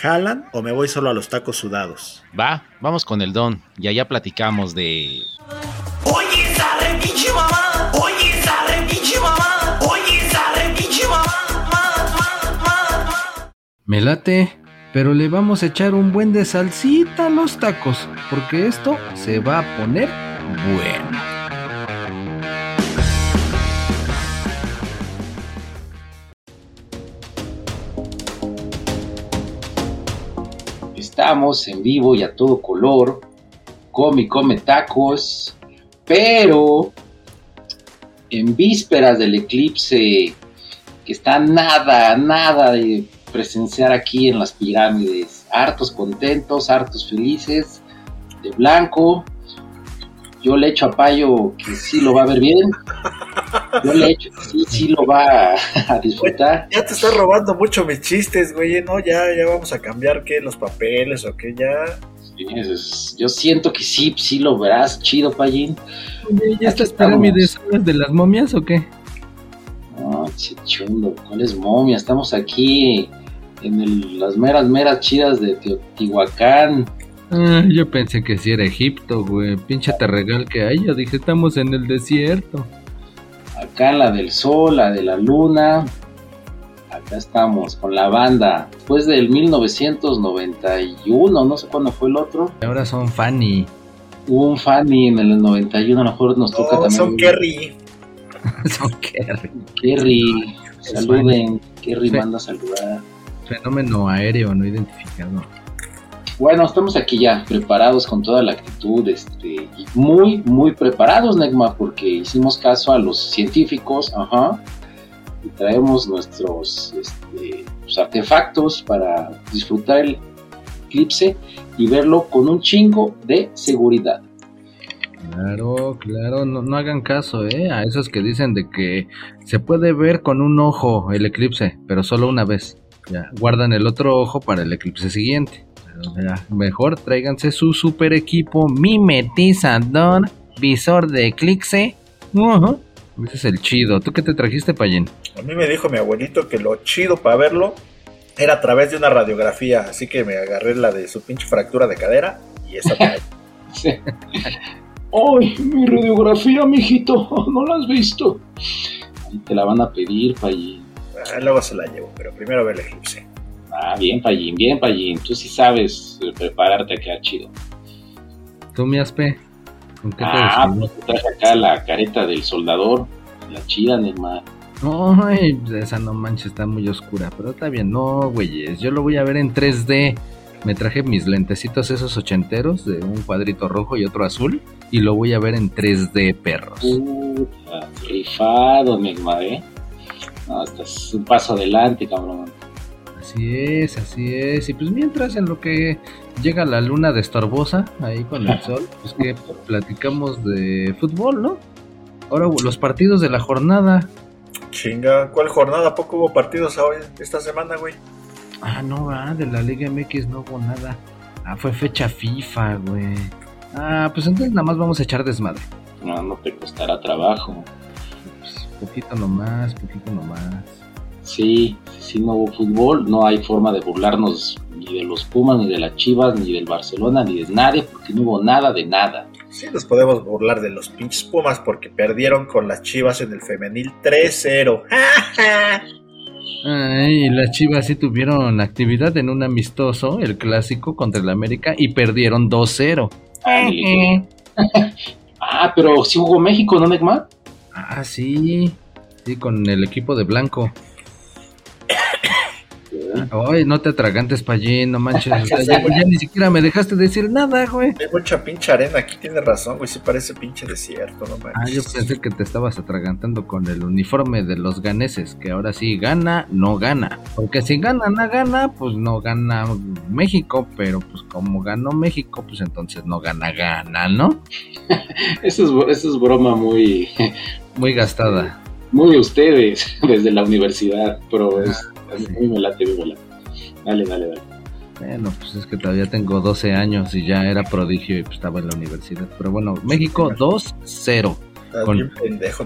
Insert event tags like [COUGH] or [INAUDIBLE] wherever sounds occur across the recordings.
¿Jalan o me voy solo a los tacos sudados? Va, vamos con el don y allá platicamos de... Oye, pinche mamá. Oye, pinche mamá. Oye, esa re pinche mamá. Ma, ma, ma, ma. Me late, pero le vamos a echar un buen de salsita a los tacos, porque esto se va a poner bueno. Estamos en vivo y a todo color. Come y come tacos. Pero en vísperas del eclipse que está nada, nada de presenciar aquí en las pirámides. Hartos contentos, hartos felices, de blanco. Yo le echo a Payo que sí lo va a ver bien. Yo le echo que sí, sí lo va a, a disfrutar. [LAUGHS] Ya te estás robando mucho mis chistes, güey. No, ya, ya vamos a cambiar qué, los papeles o qué, ya. Es- Yo siento que sí, sí lo verás chido, Payín. Oye, ¿ya estas pirámides son las de las momias o qué? No, che chundo, ¿cuál es momia? Estamos aquí en el- las meras, meras chidas de Teotihuacán. Ah, yo pensé que sí era Egipto, güey. Pinche terregal que hay. Yo dije, estamos en el desierto. Acá la del sol, la de la luna. Acá estamos con la banda. Después del 1991, no sé cuándo fue el otro. Y ahora son Fanny. Hubo un Fanny en el 91, a lo mejor nos toca No, también. son Kerry. [LAUGHS] son Kerry. Kerry, saluden. Kerry manda a saludar. Fenómeno aéreo no identificado. Bueno, estamos aquí ya preparados con toda la actitud, este, muy, muy preparados, Negma, porque hicimos caso a los científicos, ajá, y traemos nuestros este, pues, artefactos para disfrutar el eclipse y verlo con un chingo de seguridad. Claro, claro, no, no hagan caso, ¿eh? A esos que dicen de que se puede ver con un ojo el eclipse, pero solo una vez. Ya, guardan el otro ojo para el eclipse siguiente. Mejor tráiganse su super equipo mimetizador, visor de eclipse. Ujú. Ese es el chido. ¿Tú qué te trajiste, Payen? A mí me dijo mi abuelito que lo chido para verlo era a través de una radiografía, así que me agarré la de su pinche fractura de cadera y esa [LAUGHS] Sí. ¡Ay, mi radiografía, mijito! [LAUGHS] ¿No la has visto? Ahí te la van a pedir, Payín. Ah, luego se la llevo, pero primero ve el eclipse. Ah, bien, Payín, bien, Payín. Tú sí sabes eh, prepararte a quedar chido. ¿Tú, mi aspe? ¿Con qué te Ah, pues te traje acá la careta del soldador. La chida, Neymar. Ay, esa no manches, está muy oscura, pero está bien, no, güeyes, yo lo voy a ver en 3D. Me traje mis lentecitos esos ochenteros de un cuadrito rojo y otro azul y lo voy a ver en 3D, perros. Puta, rifado, Neymar, ¿eh? No, estás un paso adelante, cabrón. Así es, así es. Y pues mientras en lo que llega la luna de estorbosa ahí con el [LAUGHS] sol, pues que platicamos de fútbol, ¿no? Ahora los partidos de la jornada. Chinga, ¿cuál jornada? ¿A poco hubo partidos hoy, esta semana, güey? Ah, no, va, de la Liga MX no hubo nada. Ah, fue fecha FIFA, güey. Ah, pues entonces nada más vamos a echar desmadre. No, no te costará trabajo. Pues, poquito nomás, poquito nomás. Sí, si no hubo fútbol, no hay forma de burlarnos ni de los Pumas, ni de las Chivas, ni del Barcelona, ni de nadie, porque no hubo nada de nada. Sí, nos podemos burlar de los pinches Pumas porque perdieron con las Chivas en el femenil 3-0. [LAUGHS] Ay, y las Chivas sí tuvieron actividad en un amistoso, el clásico contra el América, y perdieron 2-0. Ándale. [LAUGHS] ah, pero sí jugó México, ¿no, Neymar? Ah, sí. Sí, con el equipo de blanco. Ah, Ay, no te atragantes, Pallín, no manches. [LAUGHS] o sea, ya, ya ni siquiera me dejaste decir nada, güey. Hay mucha pinche arena, aquí tiene razón, güey, sí parece pinche desierto, no Ah, yo manches. pensé que te estabas atragantando con el uniforme de los ganeses, que ahora sí gana, no gana. Porque si gana, no gana, pues no gana México, pero pues como ganó México, pues entonces no gana, gana, ¿no? [LAUGHS] Eso es, eso es broma muy, Muy gastada. muy de ustedes [LAUGHS] desde la universidad, pero es, Sí. muy me late, muy me late. Dale, dale, dale. Bueno, pues es que todavía tengo 12 años y ya era prodigio y pues estaba en la universidad. Pero bueno, México 2-0. Estás con- bien pendejo,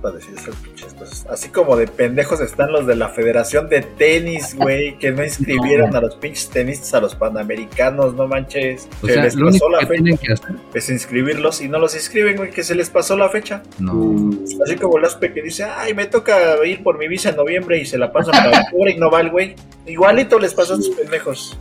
para decir esas pinches cosas. Así como de pendejos están los de la Federación de Tenis, güey, que no inscribieron No. a los pinches tenistas a los panamericanos, no manches. O se sea, les pasó único la que fecha. que hacer. Es inscribirlos y no los inscriben, güey, que se les pasó la fecha. No. Así como el Aspe que dice, ay, me toca ir por mi visa en noviembre y se la pasan para [LAUGHS] octubre y no va el güey. Igualito les pasó a sus pendejos.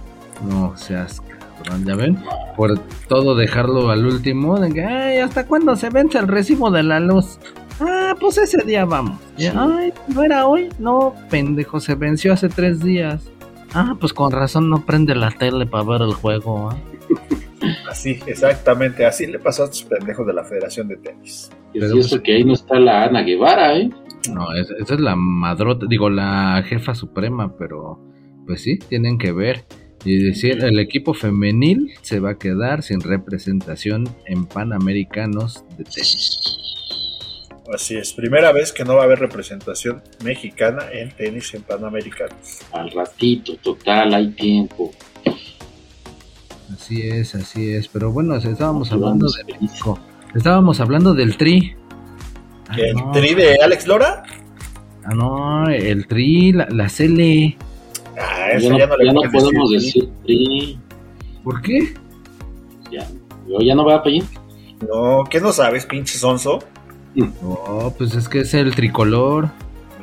No seas cabrón, ¿ya ven? Por todo dejarlo al último, de que, ay, ¿hasta cuándo se vence el recibo de la luz? Ah, pues ese día vamos. Y, Ay, ¿no era hoy? No, pendejo, se venció hace tres días. Ah, pues con razón no prende la tele para ver el juego. ¿ah? [LAUGHS] Así, exactamente, así le pasó a sus pendejos de la Federación de Tenis. y Pero es cierto que ahí no está la Ana Guevara, ¿eh? No, es- esa es la madrota, digo, la jefa suprema, pero pues sí, tienen que ver. Y decir, el equipo femenil se va a quedar sin representación en Panamericanos de tenis. Así es, primera vez que no va a haber representación mexicana en tenis en Panamericanos. Al ratito, total, hay tiempo. Así es, así es. Pero bueno, estábamos hablando de feliz. México. Estábamos hablando del tri. Ah, ¿El no, tri de Alex Lora? ah, no, el tri, la, la Cele. Ah, Ya eso no, ya no le ya no puedes podemos decir. PRI. ¿Por qué? Ya, yo ya no voy a pedir. No, ¿qué no sabes, pinche sonso? No, pues es que es el tricolor.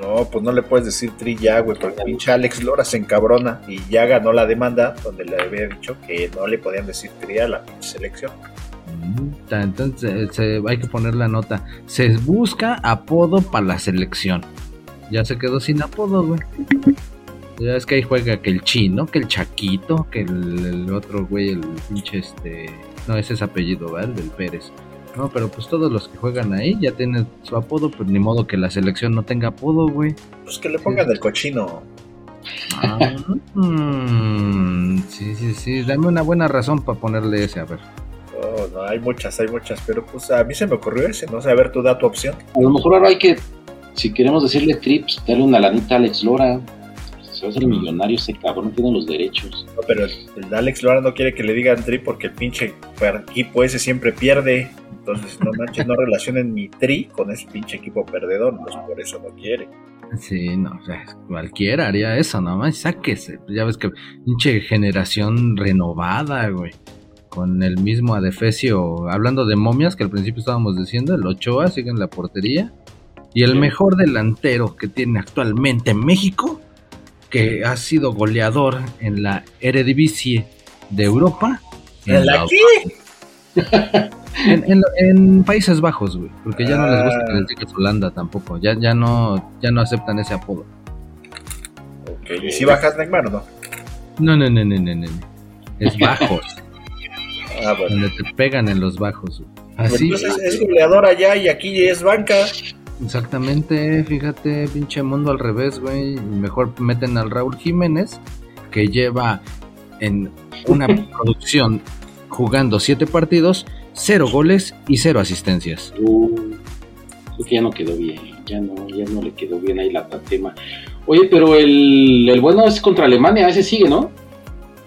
No, pues no le puedes decir tri ya, güey, porque pinche Alex Lora se encabrona y ya ganó la demanda donde le había dicho que no le podían decir tri a la pinche selección. Mm, Entonces se- hay que poner la nota. Se busca apodo para la selección. Ya se quedó sin apodo, güey. Ya es que ahí juega que el chino, que el chaquito, que el, el otro güey, el pinche este. No, ese es apellido, ¿verdad? El del Pérez. No, pero pues todos los que juegan ahí ya tienen su apodo, pues ni modo que la selección no tenga apodo, güey. Pues que le pongan el cochino. Ah, mm, sí, sí, sí. Dame una buena razón para ponerle ese, a ver. Oh, no, hay muchas, hay muchas, pero pues a mí se me ocurrió ese, no sé, a ver, tú da tu opción. A lo mejor ahora hay que, si queremos decirle trips, darle una lanita a Alex Lora. Se va a hacer millonario ese cabrón, tiene los derechos. No, pero el, Alex Lora no quiere que le digan tri porque el pinche equipo ese siempre pierde. Entonces, no manches, no relacionen mi tri con ese pinche equipo perdedor, pues por eso no quiere. Sí, no, o sea, cualquiera haría eso, nomás sáquese. Ya ves que pinche generación renovada, güey. Con el mismo adefesio, hablando de momias que al principio estábamos diciendo, el Ochoa sigue en la portería. Y el mejor delantero que tiene actualmente México, que ha sido goleador en la Eredivisie de Europa. ¿En la qué? En, en- en Países Bajos, güey. Porque ya no les gusta Ah. que les digas Holanda tampoco. Ya, ya no, ya no aceptan ese apodo. Ok, ¿y si bajas Neymar o no? No, no, no, no, no, no. Es bajos. [LAUGHS] Ah, bueno. donde te pegan en los bajos. güey. Así, Entonces es goleador allá y aquí es banca. Exactamente. Fíjate, pinche mundo al revés, güey. Mejor meten al Raúl Jiménez, que lleva en una [LAUGHS] producción jugando siete partidos, cero goles y cero asistencias. Uh, creo que ya no quedó bien, ya no, ya no le quedó bien ahí la tema. Oye, pero el, el bueno es contra Alemania, ese sigue, ¿no?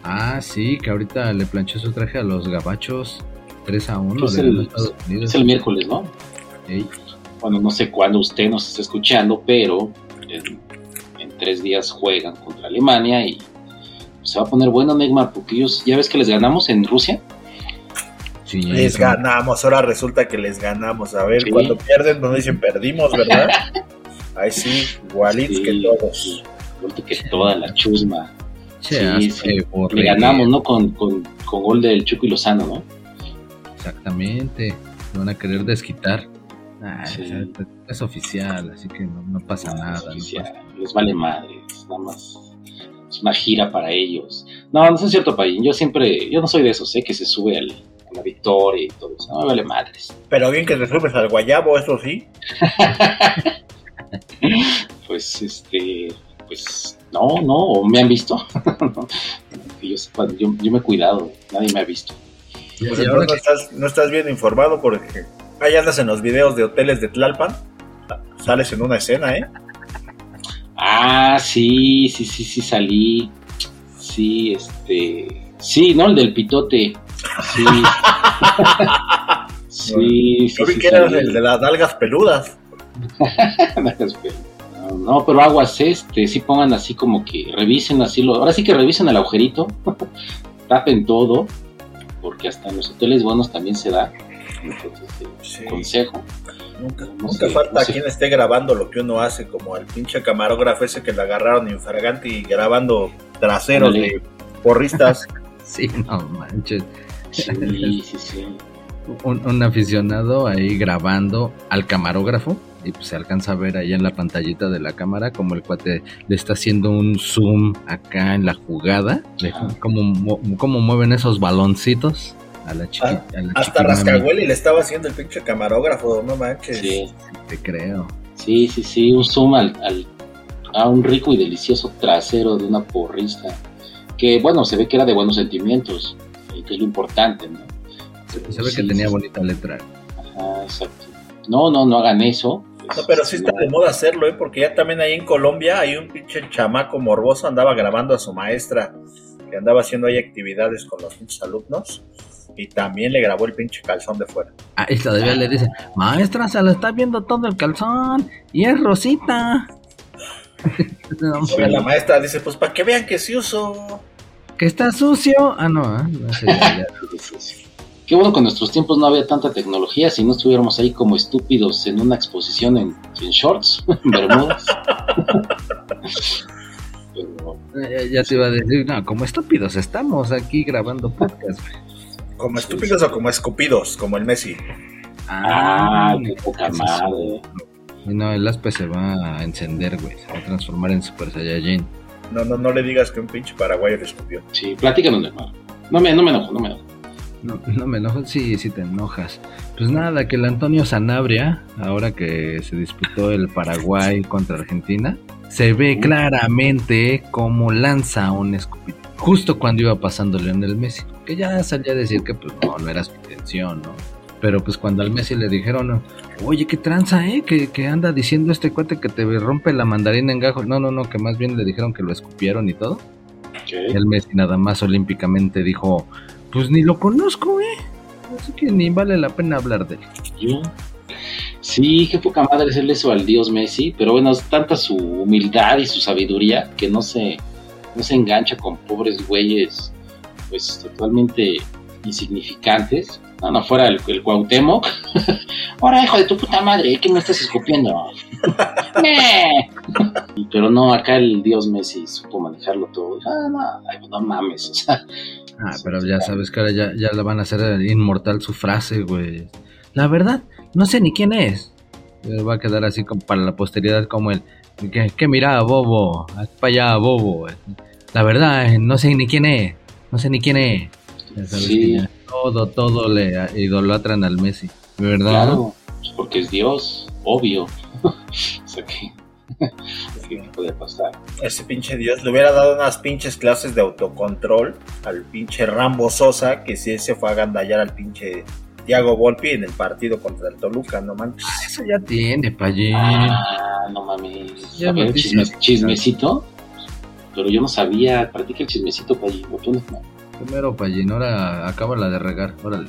Ah, sí, que ahorita le planchó su traje a los gabachos 3 a 1 Es de el- los Estados Unidos. Es el miércoles, ¿no? Ey, Bueno, no sé cuándo usted nos está escuchando, pero en, en tres días juegan contra Alemania y se va a poner bueno, Neymar, porque ellos, ya ves que les ganamos en Rusia. sí, Les ganamos, ahora resulta que les ganamos. A ver, Sí. cuando pierden, nos dicen perdimos, ¿verdad? [LAUGHS] Ahí sí, igualitos Sí, que todos. Vuelto que toda la chusma. Sí, sí. Le ganamos, ¿no? Con, con, con gol del Chuco y Lozano, ¿no? Exactamente. Van a querer desquitar. Ah, Sí. es, es oficial, así que no, no pasa nada. no Oficial, pasa- les vale madre, nada más es una gira para ellos. No, no es cierto, Payín. Yo siempre, yo no soy de esos, ¿eh? Que se sube al, a la victoria y todo eso. No me vale madres. Pero bien que te subes al guayabo, eso sí. [LAUGHS] Pues, este, pues, no, no, o me han visto. [LAUGHS] yo sepa, yo, yo me he cuidado, nadie me ha visto. Pues no estás, no estás bien informado porque ahí andas en los videos de hoteles de Tlalpan. Sales en una escena, ¿eh? Ah, sí, sí, sí, sí, salí. Sí, este. Sí, ¿no? El del pitote. Sí. [LAUGHS] sí, sí, Yo vi sí, que salí. el de las nalgas peludas. [LAUGHS] No, no, pero aguas este, sí pongan así como que revisen así lo, ahora sí que revisen el agujerito, [LAUGHS] tapen todo, porque hasta en los hoteles buenos también se da. Entonces, Sí. consejo. Nunca, No nunca sé, falta no sé. quien esté grabando lo que uno hace, como el pinche camarógrafo ese que le agarraron infragante y grabando traseros de porristas. [LAUGHS] Sí, no manches. Sí, sí, sí. Un, un aficionado ahí grabando al camarógrafo y pues se alcanza a ver ahí en la pantallita de la cámara como el cuate le está haciendo un zoom acá en la jugada, de cómo, cómo mueven esos baloncitos a la chiquita. a la Hasta. Rascahueli le estaba haciendo el pinche camarógrafo, no manches. Sí, Te creo. sí, sí, sí, un zoom al, al- a un rico y delicioso trasero de una porrista, que bueno, se ve que era de buenos sentimientos, eh, que es lo importante, ¿no? Se ve Sí, que tenía sí, bonita letra. Ajá, exacto. No, no, no hagan eso. No, pero sí está de moda hacerlo, ¿eh? Porque ya también ahí en Colombia hay un pinche chamaco morboso andaba grabando a su maestra que andaba haciendo ahí actividades con los alumnos y también le grabó el pinche calzón de fuera. Ah, y todavía le dice, maestra, se le está viendo todo el calzón y es rosita. [LAUGHS] No, la maestra dice, pues para que vean que sí uso. que está sucio. Ah, no, no ese ya- ya. Qué bueno que en nuestros tiempos no había tanta tecnología, si no estuviéramos ahí como estúpidos en una exposición en, en shorts, [LAUGHS] en bermudas. [LAUGHS] Pero, Ya, ya te iba a decir, no, como estúpidos estamos aquí grabando podcast. Como estúpidos o como escupidos, como el Messi. ah, qué poca madre. Y no, el aspe se va a encender, güey. Se va a transformar en Super Saiyajin. No, no, no le digas que un pinche paraguayo le escupió. Sí, platícanos, hermano. No me, no me enojo, no me enojo. No, no me enojo, sí, sí te enojas. Pues nada, que el Antonio Sanabria, ahora que se disputó el Paraguay contra Argentina, se ve claramente cómo lanza un escupito. Justo cuando iba pasando Lionel Messi. Que ya salía a decir que pues no, no era su intención, ¿no? Pero pues cuando al Messi le dijeron, oye, qué tranza, ¿eh? Que, que anda diciendo este cuate que te rompe la mandarina en gajos. No, no, no, que más bien le dijeron que lo escupieron y todo. Ok. El Messi nada más olímpicamente dijo, pues ni lo conozco, eh. Así que ni vale la pena hablar de él. Yo. Sí, qué poca madre hacerle eso al dios Messi, pero bueno, es tanta su humildad y su sabiduría que no se, no se engancha con pobres güeyes, pues totalmente insignificantes. No, no fuera el, el. [LAUGHS] Ahora, hijo de tu puta madre, ¿qué me estás escupiendo? [LAUGHS] Pero no, acá el dios Messi supo manejarlo todo. Ah, no, no mames, Ah, pero ya sabes que ahora ya, ya le van a hacer inmortal su frase, güey. La verdad, no sé ni quién es. Va a quedar así como para la posteridad como el que, que mira, bobo, haz para allá, bobo. La verdad, eh, no sé ni quién es. No sé ni quién es. Sí. todo, todo le idolatran al Messi. ¿Verdad? Claro, porque es Dios, obvio. [LAUGHS] o sea que, [LAUGHS] ¿qué puede pasar? Ese pinche Dios le hubiera dado unas pinches clases de autocontrol al pinche Rambo Sosa, que sí se fue a gandallar al pinche Thiago Volpi en el partido contra el Toluca, no manches. Eso ya tiene, Pallín. Ah, no mames. Ya noticia. chisme- chismecito. Pero yo no sabía, practica el chismecito. ¿Tú no? Primero, Pallín, ahora acaba la de regar. Órale.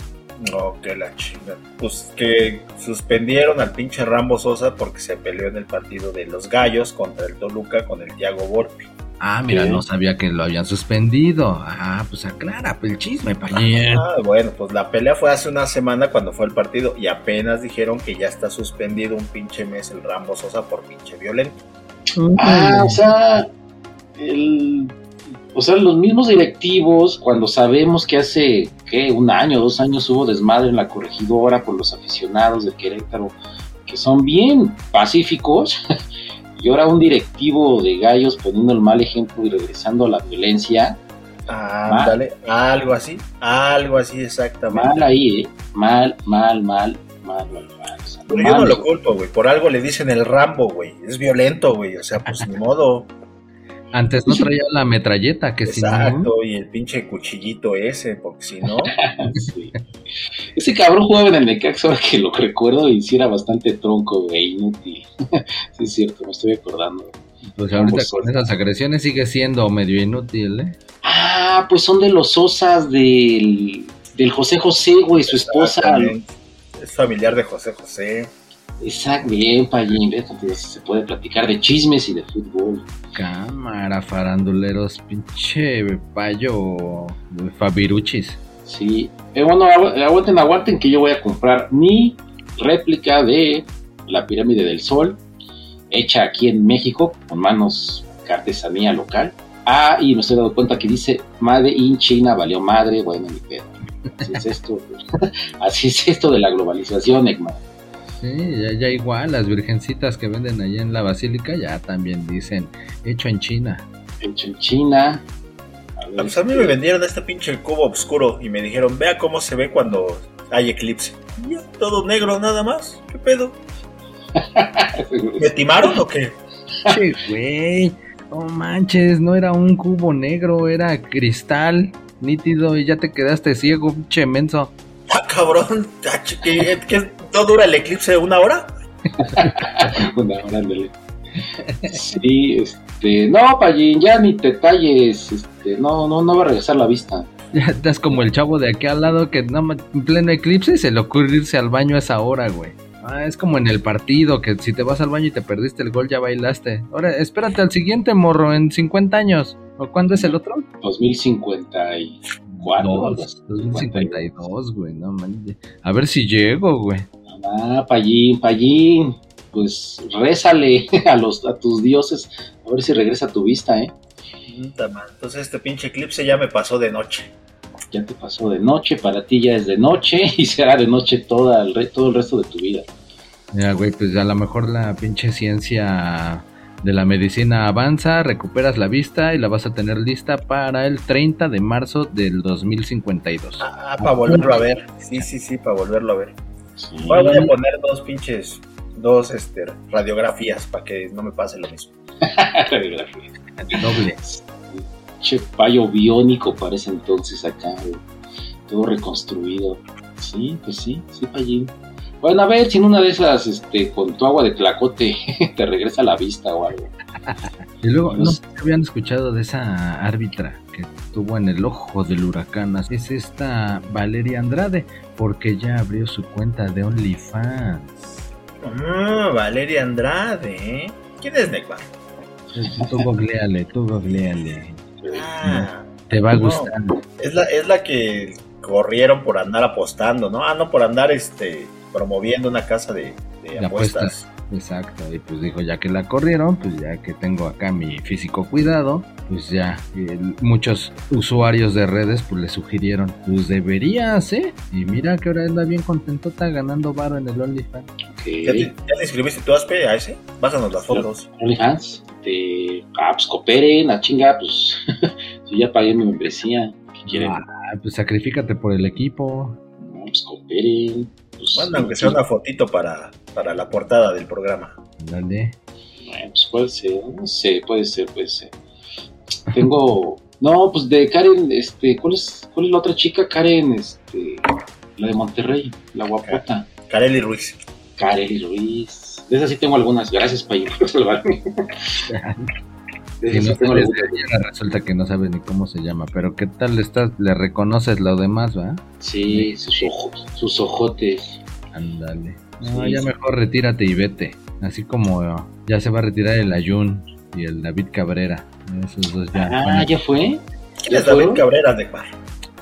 No, que la chinga. Pues que suspendieron al pinche Rambo Sosa porque se peleó en el partido de los Gallos contra el Toluca con el Thiago Volpi. Ah, mira, ¿Qué? no sabía que lo habían suspendido. Ah, pues aclara pues, el chisme, Pallín. Ah, bueno, pues la pelea fue hace una semana cuando fue el partido y apenas dijeron que ya está suspendido un pinche mes el Rambo Sosa por pinche violento. Ah, o sea, el, o sea, los mismos directivos, cuando sabemos que hace, ¿qué? Un año, dos años hubo desmadre en la corregidora por los aficionados de Querétaro, que son bien pacíficos, Y ahora un directivo de gallos poniendo el mal ejemplo y regresando a la violencia. Ándale, algo así, algo así exactamente. Mal ahí, ¿eh? Mal, mal, mal, mal, mal, mal. O sea, Pero yo no lo culpo, güey. Por algo le dicen el Rambo, güey. Es violento, güey. O sea, pues ni modo. Antes no traía la metralleta, que si no. Exacto. Y el pinche cuchillito ese, porque si no. [LAUGHS] Sí. Ese cabrón jugaba en el Necaxa, ahora que lo recuerdo, y sí era bastante tronco, güey, inútil. [LAUGHS] sí, es cierto, me estoy acordando. Pues ahorita con esas agresiones sigue siendo medio inútil, ¿eh? Ah, pues son de los osas del, del José José, güey, su esposa. Es familiar de José José. Exacto, bien. Entonces se puede platicar de chismes y de fútbol. Cámara, faranduleros, pinche payo Fabiruchis. Sí. Bueno, agu- aguanten, aguanten que yo voy a comprar mi réplica de la pirámide del Sol, hecha aquí en México, con manos de artesanía local. Ah, y me estoy dando cuenta que dice Made in China, valió madre, bueno, mi pedo. Así es esto, [LAUGHS] así es esto de la globalización, Ekman. Sí, ya, ya igual, las virgencitas que venden allá en la basílica ya también dicen hecho en China. Hecho en China. A ver, Pues a mí me vendieron este pinche cubo oscuro y me dijeron, vea cómo se ve cuando hay eclipse. Y ya, todo negro nada más. ¿Qué pedo? [LAUGHS] ¿Me timaron o qué? Che, güey, no manches, no era un cubo negro, era cristal nítido y ya te quedaste ciego, pinche menso. Ah, cabrón. Ah, ¿Qué, qué- no dura el eclipse una hora? [LAUGHS] Una hora, ándale. Sí, este, no, Payín, ya ni te talles, este, no, no, no va a regresar la vista. Ya estás como el chavo de aquí al lado que no, en pleno eclipse se le ocurre irse al baño a esa hora, güey. Ah, es como en el partido, que si te vas al baño y te perdiste el gol ya bailaste. Ahora, espérate al siguiente morro en 50 años. ¿O cuándo es el otro? 2054. o algo así. 2052, güey, no manches. A ver si llego, güey. Ah, Payín, Payín, pues rézale [LAUGHS] a, los, a tus dioses, a ver si regresa tu vista, ¿eh? Entonces este pinche eclipse ya me pasó de noche. Ya te pasó de noche, para ti ya es de noche [LAUGHS] y será de noche toda el re- todo el resto de tu vida. Mira, güey, pues a lo mejor la pinche ciencia de la medicina avanza, recuperas la vista y la vas a tener lista para el 30 de marzo del 2052. Ah, para volverlo a ver. Sí, sí, sí, para volverlo a ver. Sí. Ahora voy a poner dos pinches, dos este, radiografías para que no me pase lo mismo. [LAUGHS] Doble. Che payo biónico parece entonces acá, güey. todo reconstruido. Sí, pues sí, sí, Payín. Bueno, a ver si en una de esas, este, con tu agua de clacote [LAUGHS] te regresa la vista o algo. Y luego, no sé si habían escuchado de esa árbitra que estuvo en el ojo del huracán. Es esta Valeria Andrade, porque ya abrió su cuenta de OnlyFans. Ah, Valeria Andrade, ¿eh? ¿Quién es Necbar? Tú googleale, tú googleale. Ah, Te va a No. gustar. es la, es la que corrieron por andar apostando, ¿no? Ah, no, por andar este promoviendo una casa de, de De apuestas. apuestas. Exacto, y pues dijo, ya que la corrieron, pues ya que tengo acá mi físico cuidado, pues ya eh, muchos usuarios de redes pues le sugirieron, pues deberías, ¿eh? Y mira que ahora anda bien contentota ganando varo en el OnlyFans. ¿Ya, te, ya te inscribiste tú, Aspe, a ese? Pásanos las fotos. OnlyFans, de, ah, pues cooperen, a chinga, pues [LAUGHS] yo ya pagué mi membresía. ¿Qué quieren? Ah, pues sacrifícate por el equipo. No, pues cooperen. Pues, Manda aunque sea una fotito para, para la portada del programa. Dale. Bueno, pues puede ser, no sé, puede ser, puede ser. Tengo. [LAUGHS] No, pues de Karen, este, ¿cuál es, cuál es la otra chica? Karen, este, la de Monterrey, la guapota. Kareli Ruiz. Karen Ruiz. De esas sí tengo algunas, gracias, Payo, [LAUGHS] por salvarme. [LAUGHS] De no sabes de resulta que no sabes ni cómo se llama, pero ¿qué tal estás? Le reconoces lo demás, ¿va? Sí, sus ojos, sus ojotes. Ándale. No, Sí, ya sí. mejor retírate y vete. Así como ya se va a retirar el Ayun y el David Cabrera. Esos dos ya. Ah, ¿ya fue? ¿Quién es David Cabrera, Necbar?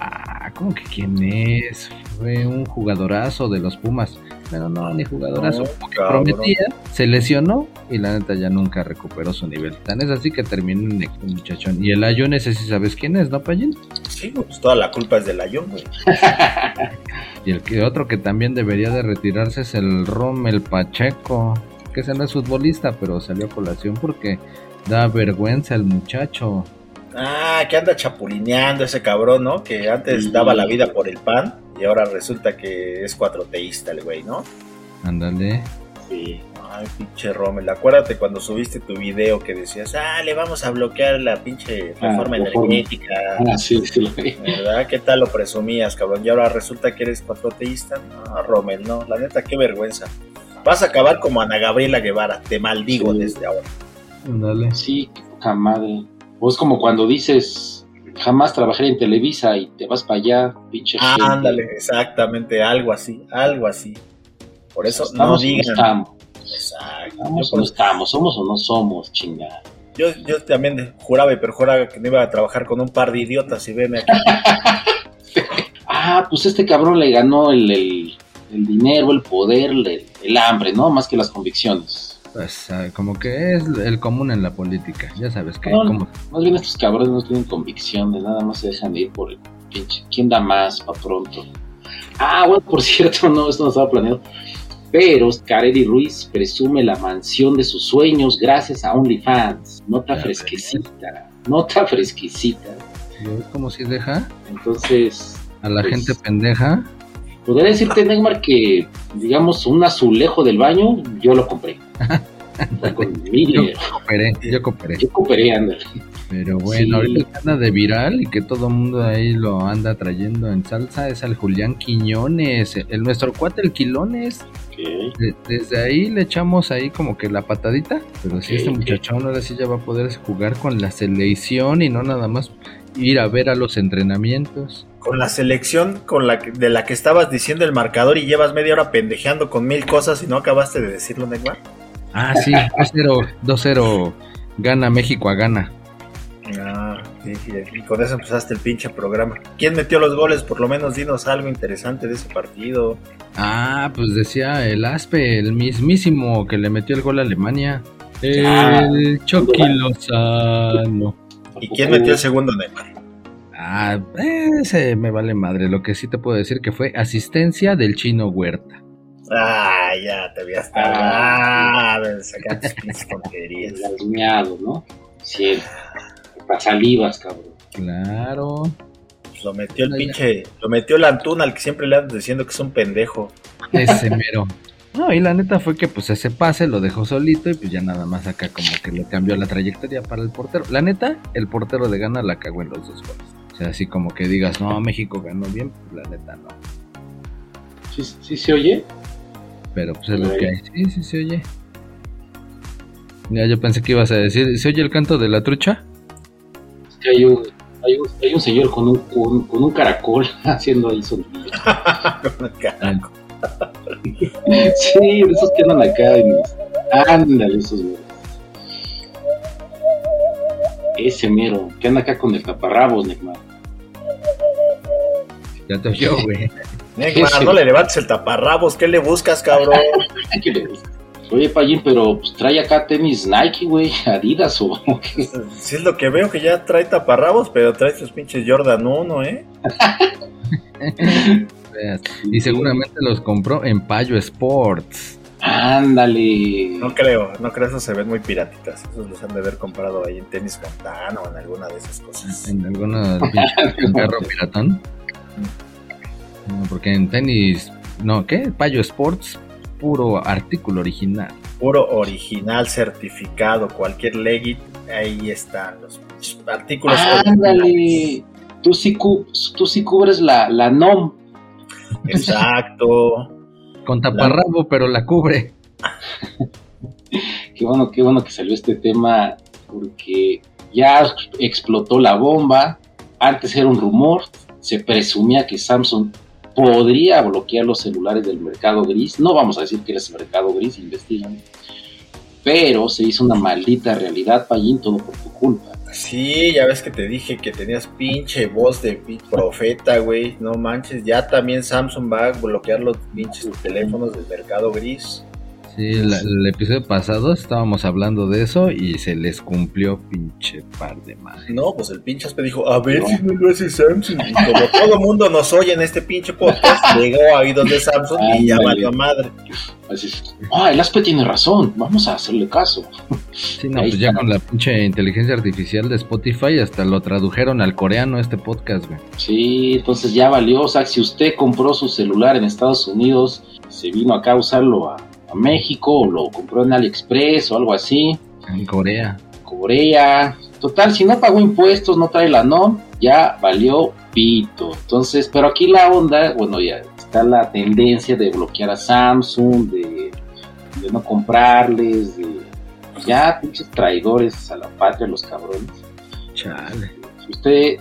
Ah, ¿cómo que quién es? Fue un jugadorazo de los Pumas. Pero no, ni jugadorazo. No, que prometía, se lesionó y la neta ya nunca recuperó su nivel. Tan es así que terminó en el muchachón. Y el Ayun, ese sí sabes quién es, ¿no, Payín? Sí, pues toda la culpa es del Ayun, güey. [LAUGHS] Y el que otro que también debería de retirarse es el Rommel Pacheco. que ese no es futbolista, pero salió a colación porque da vergüenza el muchacho. Ah, que anda chapulineando ese cabrón, ¿no? Que antes Sí. daba la vida por el pan y ahora resulta que es cuatroteísta el güey, ¿no? Ándale. Sí. Ay, pinche Rommel, acuérdate cuando subiste tu video que decías, ah, le vamos a bloquear la pinche Ah, reforma energética. Ah, sí, sí. ¿Verdad? ¿Qué tal lo presumías, cabrón? Y ahora resulta que eres cuatroteísta. No, Rommel, no, la neta, qué vergüenza. Vas a acabar como Ana Gabriela Guevara, te maldigo Sí. desde ahora. Ándale. Sí, qué poca madre. O es como cuando dices, jamás trabajaré en Televisa y te vas para allá, pinche gente. Ándale, exactamente, algo así, algo así. Por eso no ¿Estamos o no digan. estamos? Exacto. Yo, ¿Estamos o por- no estamos? ¿Somos o no somos, chingada? yo, yo también juraba y perjuraba que no iba a trabajar con un par de idiotas y veme aquí. [LAUGHS] Ah, pues este cabrón le ganó el, el, el dinero, el poder, el, el hambre, ¿no? Más que las convicciones. Pues ah, como que es el común en la política. Ya sabes que No, como Más bien estos cabrones no tienen convicciones, nada más se dejan de ir por el pinche. ¿Quién da más para pronto? Ah, bueno, por [LAUGHS] cierto, no, esto no estaba planeado. Pero Carelli Ruiz presume la mansión de sus sueños gracias a OnlyFans. Nota Ya fresquecita, nota fresquecita. ¿ves como si deja Entonces, a la Pues- gente pendeja. podría decirte, Neymar, que, digamos, un azulejo del baño, yo lo compré. Fue con [LAUGHS] mi Yo cooperé, yo cooperé. Yo cooperé, ándale. Pero bueno, Sí. ahorita que anda de viral y que todo el mundo ahí lo anda trayendo en salsa es al Julián Quiñones, el nuestro cuate el Quilones. De- desde ahí le echamos ahí como que la patadita, pero si este muchachón ahora sí ya va a poder jugar con la selección y no nada más ir a ver a los entrenamientos. Con la selección con la que- de la que estabas diciendo el marcador y llevas media hora pendejeando con mil cosas y no acabaste de decirlo, Neymar. Ah, sí, 2-0, 2-0, gana México a gana. Ah, sí, sí, y con eso empezaste el pinche programa. ¿Quién metió los goles? Por lo menos dinos algo interesante de ese partido. Ah, pues decía el Aspe, el mismísimo que le metió el gol a Alemania. El Ah, Chucky Lozano. ¿Y quién metió el segundo, Neymar? Ah, ese me vale madre. Lo que sí te puedo decir que fue asistencia del chino Huerta. Ah, ya te habías Ah. tardado en sacar tus tonterías. [LAUGHS] Alineado, ¿no? Siempre. Para salivas, cabrón. Claro. Lo metió el Ay, pinche, lo metió el Antuna al que siempre le andas diciendo que es un pendejo. Ese mero. No, y la neta fue que pues ese pase lo dejó solito y pues ya nada más acá como que le cambió la trayectoria para el portero. La neta, el portero de gana la cagó en los dos goles. O sea, así como que digas, no, México ganó bien, pues la neta no. ¿Sí, sí se oye? Pero pues es lo que hay. Sí, sí se oye. Ya yo pensé que ibas a decir, ¿se oye el canto de la trucha? Es que hay un, hay un, hay un señor con un, con, con un caracol [LAUGHS] haciendo ahí sonido. Carajo. [LAUGHS] Sí, de esos que andan acá. En, ándale, esos güeyes. Ese mero, que anda acá con el taparrabos, Neymar. Ya te oyó, güey. Neymar, no le levantes el taparrabos. ¿Qué le buscas, cabrón? [LAUGHS] ¿Qué le gusta? Oye, Payín, pero pues, trae acá tenis Nike, güey, [LAUGHS] Adidas o qué. Si es lo que veo que ya trae taparrabos, pero trae sus pinches Jordan 1, ¿eh? [LAUGHS] Y seguramente los compró en Payo Sports. Ándale. No creo, no creo, esos se ven muy piratitas. Esos los han de haber comprado ahí en Tenis Montana o en alguna de esas cosas. En alguna pinche carro piratón. No, porque en tenis, no, ¿qué? Payo Sports, puro artículo original. Puro original, certificado, cualquier legit, ahí están los artículos originales. Ándale. Tú sí, cu- tú sí cubres la, la NOM. Exacto. Con taparrabo, pero la cubre. [LAUGHS] Qué bueno, qué bueno que salió este tema porque ya explotó la bomba. Antes era un rumor. Se presumía que Samsung podría bloquear los celulares del mercado gris. No vamos a decir que es mercado gris, investigan. Pero se hizo una maldita realidad, Payín, todo por tu culpa. Sí, ya ves que te dije que tenías pinche voz de profeta, güey. No manches, ya también Samsung va a bloquear los pinches teléfonos del mercado gris. Sí, la- el episodio pasado estábamos hablando de eso y se les cumplió pinche par de madre. No, pues el pinche Aspe dijo, a ver si no lo hace Samsung. Y como todo mundo nos oye en este pinche podcast, llegó a oídos de Samsung y ya valió madre. Así es, ah, el Aspe tiene razón, vamos a hacerle caso. Sí, no, Ahí pues ya con la pinche inteligencia artificial de Spotify hasta lo tradujeron al coreano este podcast, güey. Sí, entonces ya valió. O sea, si usted compró su celular en Estados Unidos, se vino acá a usarlo a, a México, o lo compró en AliExpress o algo así, En Corea. Corea. Total, si no pagó impuestos, no trae la NOM, ya valió pito. Entonces, pero aquí la onda, bueno, ya está la tendencia de bloquear a Samsung, de, de no comprarles, de ya pinches traidores a la patria, los cabrones. Chale. Si usted,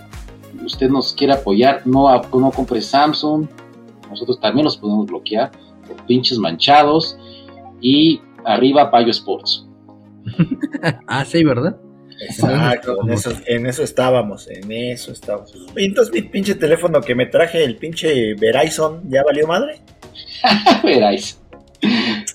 usted nos quiere apoyar, no, no compre Samsung. Nosotros también los podemos bloquear por pinches manchados. Y arriba Payo Sports. [LAUGHS] Ah, sí, ¿verdad? Exacto, en eso, en eso estábamos, en eso estábamos. Entonces mi pinche teléfono que me traje, el pinche Verizon, ¿ya valió madre? [LAUGHS] Veráis.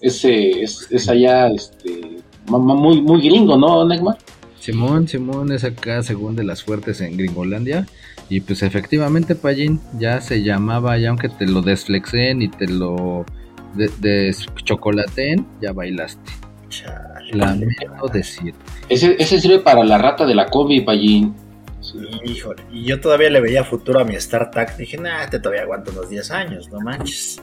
Ese es, es allá este, muy, muy gringo, ¿no, Neymar? Simón, Simón es acá según de las fuertes en Gringolandia. Y pues efectivamente, Pallín, ya se llamaba, ya aunque te lo desflexen y te lo de- deschocolateen, ya bailaste. Chale, Lamento decir. Ese, ese sirve para la rata de la combi, Pallín. Híjole, y yo todavía le veía futuro a mi StarTAC. Dije, nah, te todavía aguanto unos 10 años, no manches.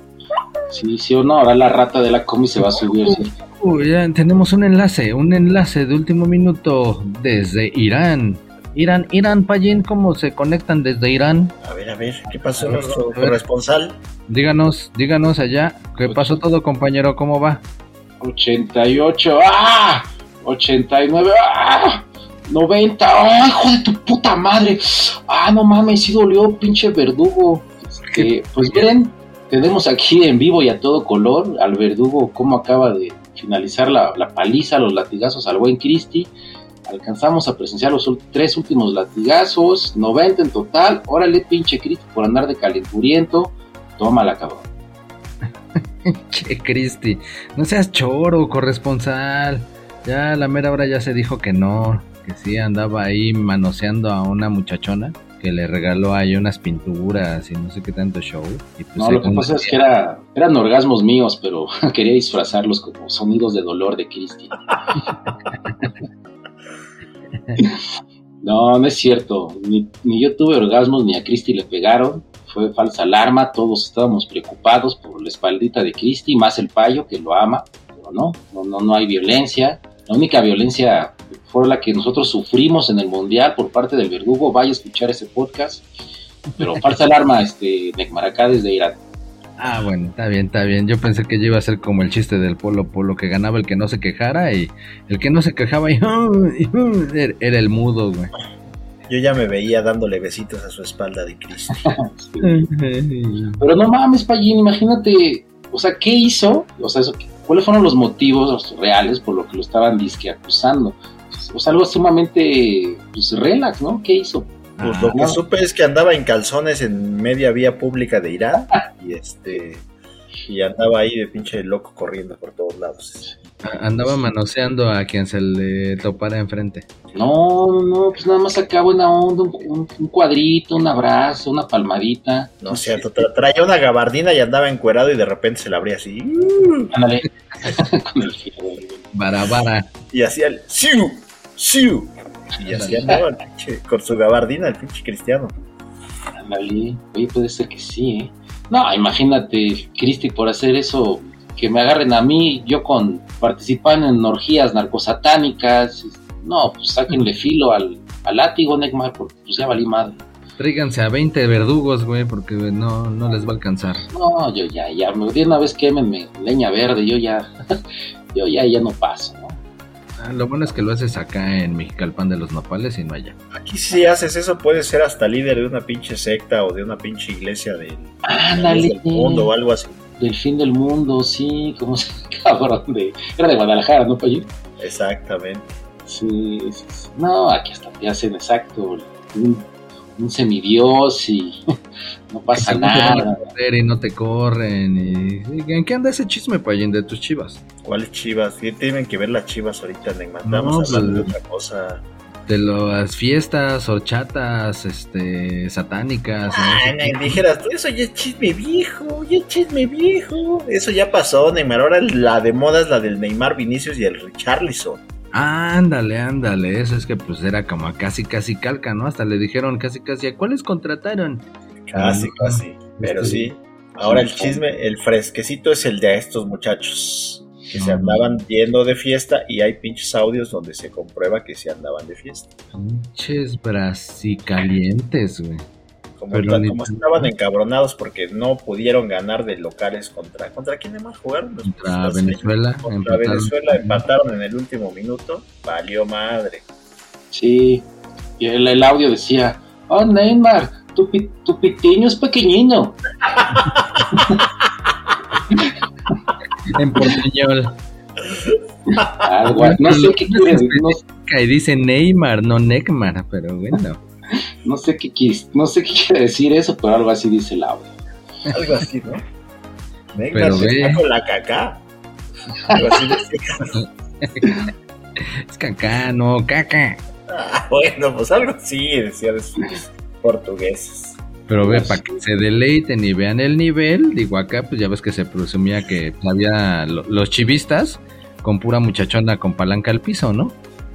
Sí, sí o no, ahora la rata de la combi se va a subir. sí. Uy, ya tenemos un enlace, un enlace de último minuto desde Irán. Irán, Irán, Pallín, ¿cómo se conectan desde Irán? A ver, a ver, ¿qué pasó nuestro corresponsal? Díganos, díganos allá, ¿qué pasó todo, compañero? ¿Cómo va? 88, ¡ah! 89, ¡ah! 90, ¡ah, hijo de tu puta madre! ¡Ah, no mames, sí dolió, pinche verdugo! Este, pues miren, tenemos aquí en vivo y a todo color al verdugo cómo acaba de finalizar la, la paliza, los latigazos al buen Cristi. Alcanzamos a presenciar los tres últimos latigazos, 90 en total. Órale, pinche Cristi, por andar de calenturiento. Tómala, cabrón. [LAUGHS] Che, Cristi, no seas choro, corresponsal. Ya la mera hora ya se dijo que no, que sí andaba ahí manoseando a una muchachona que le regaló ahí unas pinturas y no sé qué tanto show. Y pues No, lo que pasa es que era, eran orgasmos míos, pero [LAUGHS] quería disfrazarlos como sonidos de dolor de Cristi. [LAUGHS] [LAUGHS] no, no es cierto. Ni, yo tuve orgasmos, ni a Cristi le pegaron. Fue falsa alarma, todos estábamos preocupados por la espaldita de Cristi, más el payo que lo ama, pero no, no, no, no hay violencia. La única violencia fue la que nosotros sufrimos en el Mundial por parte del verdugo. Vaya a escuchar ese podcast. Pero falsa alarma, este, Necmaracá desde Irán. Ah, bueno, está bien, está bien. Yo pensé que ya iba a ser como el chiste del Polo Polo, que ganaba el que no se quejara y el que no se quejaba y, [LAUGHS] era- era el mudo, güey. Yo ya me veía dándole besitos a su espalda de Cristo. [LAUGHS] Pero no mames, Pallín, imagínate, o sea, ¿qué hizo? O sea, eso- ¿cuáles fueron los motivos reales por lo que lo estaban disque acusando? O sea, algo sumamente, pues, relax, ¿no? ¿Qué hizo? Pues lo que supe es que andaba en calzones en media vía pública de Irán y este y andaba ahí de pinche loco corriendo por todos lados. Andaba manoseando a quien se le topara enfrente. No, no, no, pues nada más acá buena onda, un, un- un cuadrito, un abrazo, una palmadita. No es cierto, tra- traía una gabardina y andaba encuerado y de repente se la abría así Ándale. [LAUGHS] Con el filo. Bara, bara. y hacía el ¡siu! ¡siu! Y así andaba el pinche, con su gabardina el pinche cristiano. Ándale. Oye, puede ser que sí, ¿eh? No, imagínate, Cristi, por hacer eso, que me agarren a mí, yo con participando en orgías narcosatánicas. No, pues sáquenle [LAUGHS] filo al, al látigo, Neymar, porque pues ya valí madre. Tráiganse a 20 verdugos, güey, porque no, no les va a alcanzar. No, yo ya, ya, me de una vez quémenme leña verde, yo ya, [LAUGHS] yo ya, ya no paso, ¿no? Lo bueno es que lo haces acá en Mexicalpan de los Nopales y no allá. Aquí si haces eso puedes ser hasta líder de una pinche secta o de una pinche iglesia del, Ándale, del mundo o algo así. del fin del mundo, sí, como se [LAUGHS] cabrón de, era de Guadalajara, ¿no, Payín? Exactamente. Sí, sí, sí. No, aquí hasta te hacen exacto un, un semidios y [LAUGHS] no pasa Que te a nada. y no te corren. Y, y ¿En qué anda ese chisme, Payín, de tus chivas? ¿Cuáles chivas? ¿Qué tienen que ver las chivas ahorita, Neymar? No, Estamos hablando pues- de otra cosa. De las fiestas, horchatas, este, satánicas. Ah, ¿no? Dijeras tú, eso ya es chisme viejo, ya es chisme viejo. Eso ya pasó, Neymar. Ahora la de moda es la del Neymar Vinicius y el Richarlison. Ándale, ándale, eso es que pues era como casi, casi calca, ¿no? Hasta le dijeron casi, casi, ¿a cuáles contrataron? Casi, Ah, casi. Pero este- sí. Ahora el chisme, el fresquecito es el de estos muchachos que se andaban yendo de fiesta y hay pinches audios donde se comprueba que se andaban de fiesta. Pinches brasicalientes, güey. Como, estaban encabronados porque no pudieron ganar de locales contra. ¿Contra quién más jugaron? Los- Contra Venezuela. Contra empataron. Venezuela empataron en el último minuto. Valió madre. Sí, y el, el audio decía, oh Neymar, tu, pi- tu pitiño es pequeñino. [LAUGHS] En portuñol. Algo, no sé qué quiere decir, no, Y dice Neymar, no Neymar, pero bueno. No sé qué quis- no sé qué quiere decir eso, pero algo así dice el audio. Algo así, ¿no? Se ve. está con la caca. Algo así decía. [LAUGHS] Es caca, no, caca. Ah, bueno, pues algo así decía de sus portugueses. Pero ve, para que se deleiten y vean el nivel, digo acá, pues ya ves que se presumía que había lo- los chivistas con pura muchachona con palanca al piso, ¿no?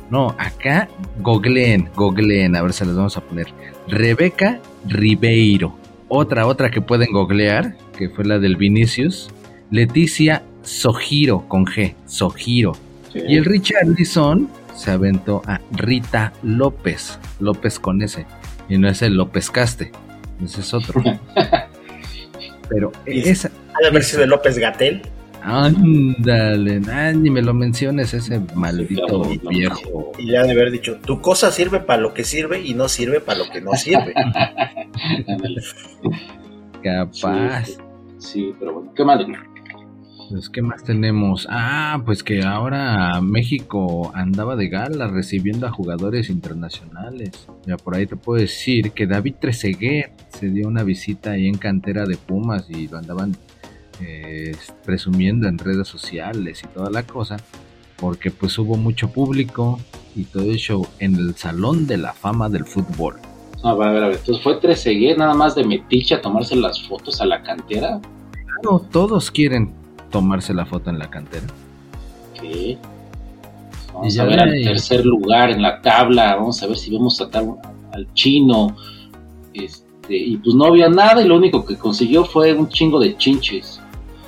No, acá googleen, googleen, a ver se les vamos a poner. Rebeca Ribeiro. Otra, otra que pueden googlear, que fue la del Vinicius. Leticia Sojiro, con G, Sojiro. Y el Richarlison se aventó a Rita López, López con S, y no es el López Caste, ese es otro. [LAUGHS] Pero esa, Ha de haber sido de López Gatel. Ándale, ni me lo menciones, ese maldito Sí, viejo. Y le ha de haber dicho, tu cosa sirve para lo que sirve y no sirve para lo que no sirve. [LAUGHS] Capaz. Sí, sí, pero bueno, qué mal. Pues, ¿qué más tenemos? Ah, pues que ahora México andaba de gala recibiendo a jugadores internacionales. Ya por ahí te puedo decir que David Trezeguet se dio una visita ahí en cantera de Pumas y lo andaban eh, presumiendo en redes sociales y toda la cosa. Porque pues hubo mucho público y todo eso en el Salón de la Fama del Fútbol. No, a ver, a ver. Entonces fue Trezeguet nada más de metiche a tomarse las fotos a la cantera. Claro, todos quieren tomarse la foto en la cantera. ¿Qué? Vamos ya a ver al tercer lugar en la tabla. Vamos a ver si vemos a tal- al chino. Este, y pues no vio nada y lo único que consiguió fue un chingo de chinches.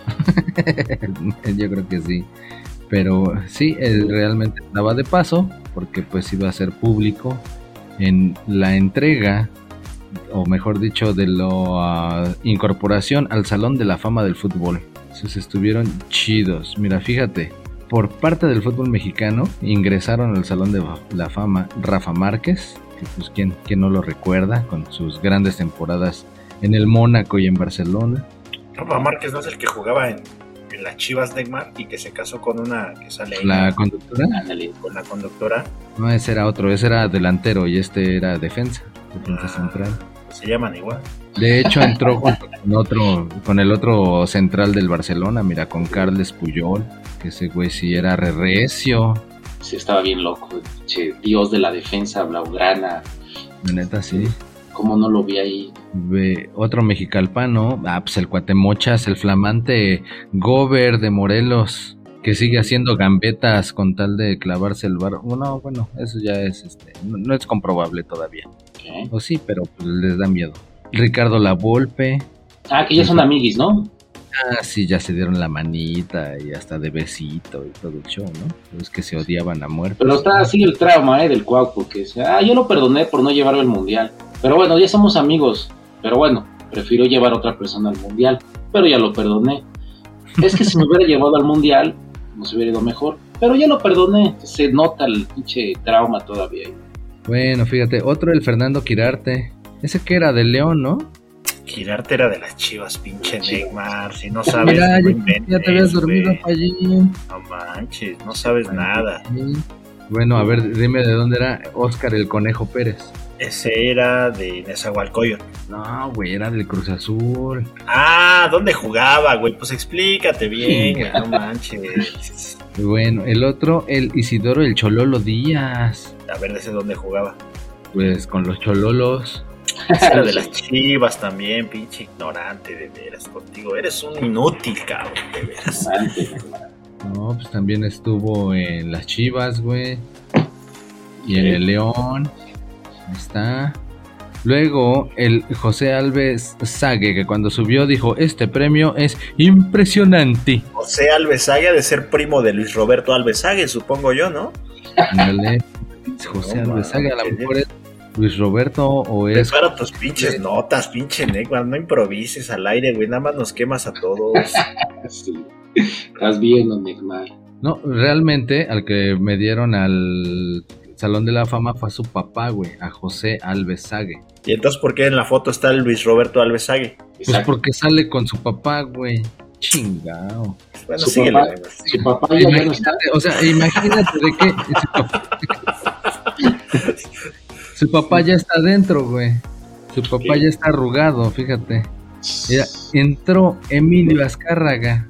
[LAUGHS] Yo creo que sí. Pero sí, él realmente daba de paso, porque pues iba a ser público en la entrega, o mejor dicho, de la incorporación al Salón de la Fama del Fútbol. Esos estuvieron chidos. Mira, fíjate, por parte del fútbol mexicano ingresaron al Salón de la Fama Rafa Márquez, que pues quien, no lo recuerda, con sus grandes temporadas en el Mónaco y en Barcelona. Rafa Márquez no es el que jugaba en, en las Chivas Neymar y que se casó con una que sale ahí, La conductora. Con la conductora. No, ese era otro, ese era delantero y este era defensa, defensa Ah. central. Se llaman igual. De hecho entró junto con otro, con el otro central del Barcelona, mira, con Carles Puyol, que ese güey sí era re recio, Sí, estaba bien loco. Che, Dios de la defensa blaugrana. la neta sí. ¿Cómo no lo vi ahí? Otro mexicalpano, ah, pues el Cuatemochas, el flamante Gober de Morelos, que sigue haciendo gambetas con tal de clavarse el bar. No, bueno, eso ya es, este, no, no es comprobable todavía. ¿Qué? O sí, pero pues, les da miedo. Ricardo Lavolpe, Ah, que ya son amiguis, ¿no? Ah, sí, ya se dieron la manita y hasta de besito y todo el show, ¿no? Es que se odiaban a muerte. Pero está así el trauma, ¿eh? Del Cuau, porque ah, yo lo perdoné por no llevarlo al mundial. Pero bueno, ya somos amigos. Pero bueno, prefiero llevar a otra persona al mundial. Pero ya lo perdoné. Es que si me hubiera [LAUGHS] llevado al mundial, nos hubiera ido mejor. Pero ya lo perdoné. Se nota el pinche trauma todavía. Bueno, fíjate, otro el Fernando Quirarte. Ese que era de León, ¿no? Girarte era de las Chivas, pinche Chivas. Neymar. Si no sabes, Mira, no ya, inventes, ya te habías dormido. No manches, no sabes nada. Sí. Bueno, a ver, dime de dónde era Oscar el Conejo Pérez. Ese era de Nezahualcóyotl. No, güey, era del Cruz Azul. Ah, ¿dónde jugaba, güey? Pues explícate bien, güey, no manches. Bueno, el otro, el Isidoro el Chololo Díaz. A ver, ese dónde jugaba. Pues con los Chololos. Era de las chivas también, pinche ignorante, de veras, contigo. Eres un inútil, cabrón, de veras. No, pues también estuvo en las Chivas, güey. Y en el León. Ahí está. Luego, el José Alves Sague, que cuando subió dijo, este premio es impresionante. José Alvesague ha de ser primo de Luis Roberto Alvesague, supongo yo, ¿no? Ándale. [LAUGHS] José No, Alves Sague, a lo mejor es Luis Roberto o es... Prepara tus pinches notas, pinche Negma, no improvises al aire, güey, nada más nos quemas a todos. [LAUGHS] Sí. Estás bien, don Neymar. No, realmente al que me dieron al Salón de la Fama fue a su papá, güey, a José Alves Sague. Y entonces, ¿por qué en la foto está el Luis Roberto Alvesague? Pues Exacto. porque sale con su papá, güey. Chingao. Bueno, Su síguele, papá-. Su papá ya, ya no está. Imagínate, o sea, imagínate de que [LAUGHS] su papá, ya está adentro, güey. Su papá ya está arrugado, fíjate. Mira, entró Emilio Azcárraga.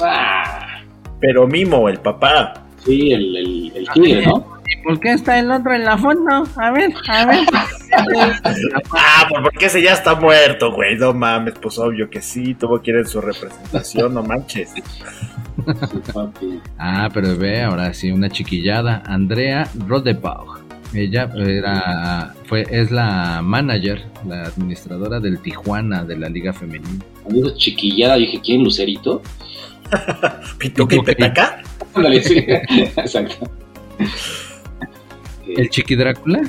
Ah, Pero Mimo, el papá. sí, el, el, el tigre, ¿no? ¿Y por qué está el otro en la foto? A ver, a ver. [LAUGHS] Ah, pues porque ese ya está muerto, güey. No mames, pues obvio que sí, tuvo que ir en su representación, no manches. Ah, pero ve, ahora sí, una chiquillada. Andrea Rodebaugh. Ella era, fue, es la manager, la administradora del Tijuana de la Liga Femenina. Digo chiquillada, yo dije, ¿quién? ¿Lucerito? [LAUGHS] Pituca y Petaca. [LAUGHS] Exacto. [LAUGHS] ¿El Chiqui Drácula?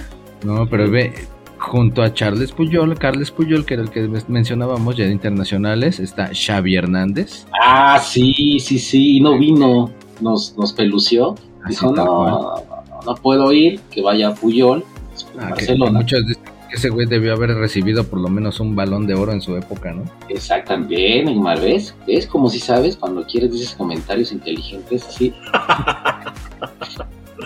No, pero ve, junto a Charles Puyol, Carles Puyol, que era el que mencionábamos ya de internacionales, está Xavi Hernández. Ah, sí, sí, sí, no vino, nos, nos pelució. Así Dijo, no. No, puedo ir, que vaya a Puyol, Ah, que muchos dicen que ese güey debió haber recibido por lo menos un balón de oro en su época, ¿no? Exactamente, Neymar, ¿ves? ¿Ves como si sabes? Cuando quieres dices comentarios inteligentes, sí. [LAUGHS]